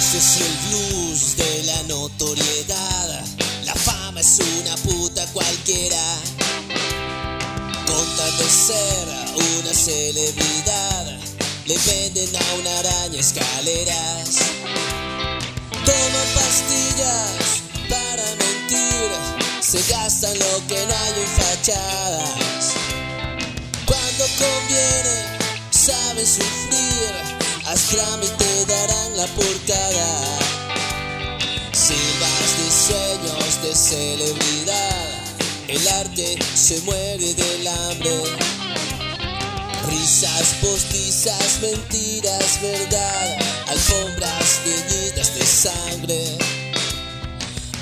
No sé si el blues de la notoriedad, la fama es una puta cualquiera. Con tal de ser una celebridad, le venden a una araña escaleras. Toma pastillas para mentir, se gastan lo que no hay en fachadas. Cuando conviene, saben sufrir Astram y te darán la portada. Silbas de sueños de celebridad, el arte se muere del hambre. Risas postizas, mentiras, verdad, alfombras teñidas de sangre.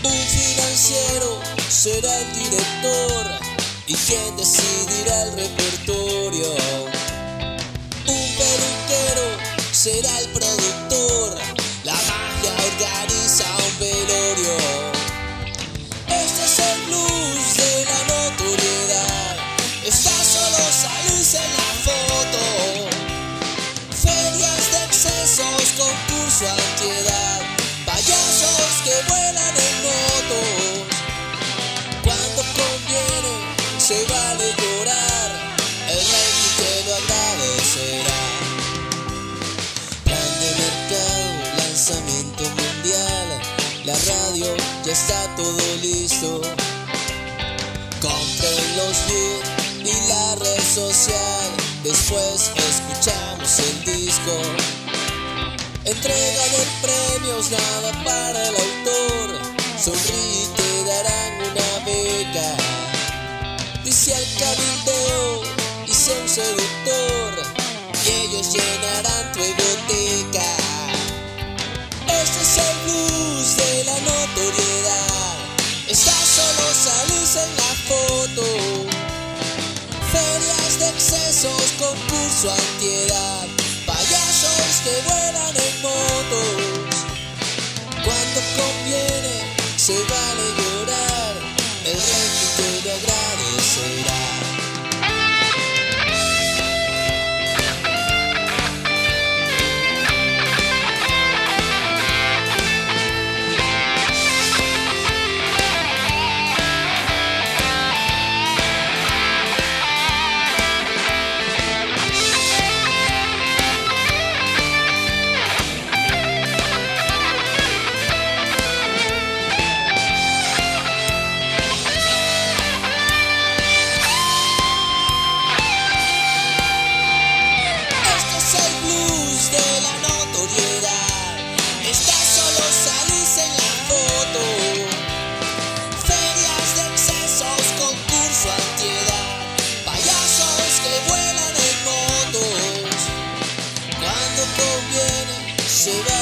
Un financiero será el director y quien decidirá el repertorio. Será el productor, la radio ya está todo listo. Compren los views y la red social, después escuchamos el disco. Entrega de premios, nada para el autor, sonríe y te darán una beca. Dice al cabildeo sé un seductor y ellos llenarán tu egoteca. Excesos, concurso antiedad, should I?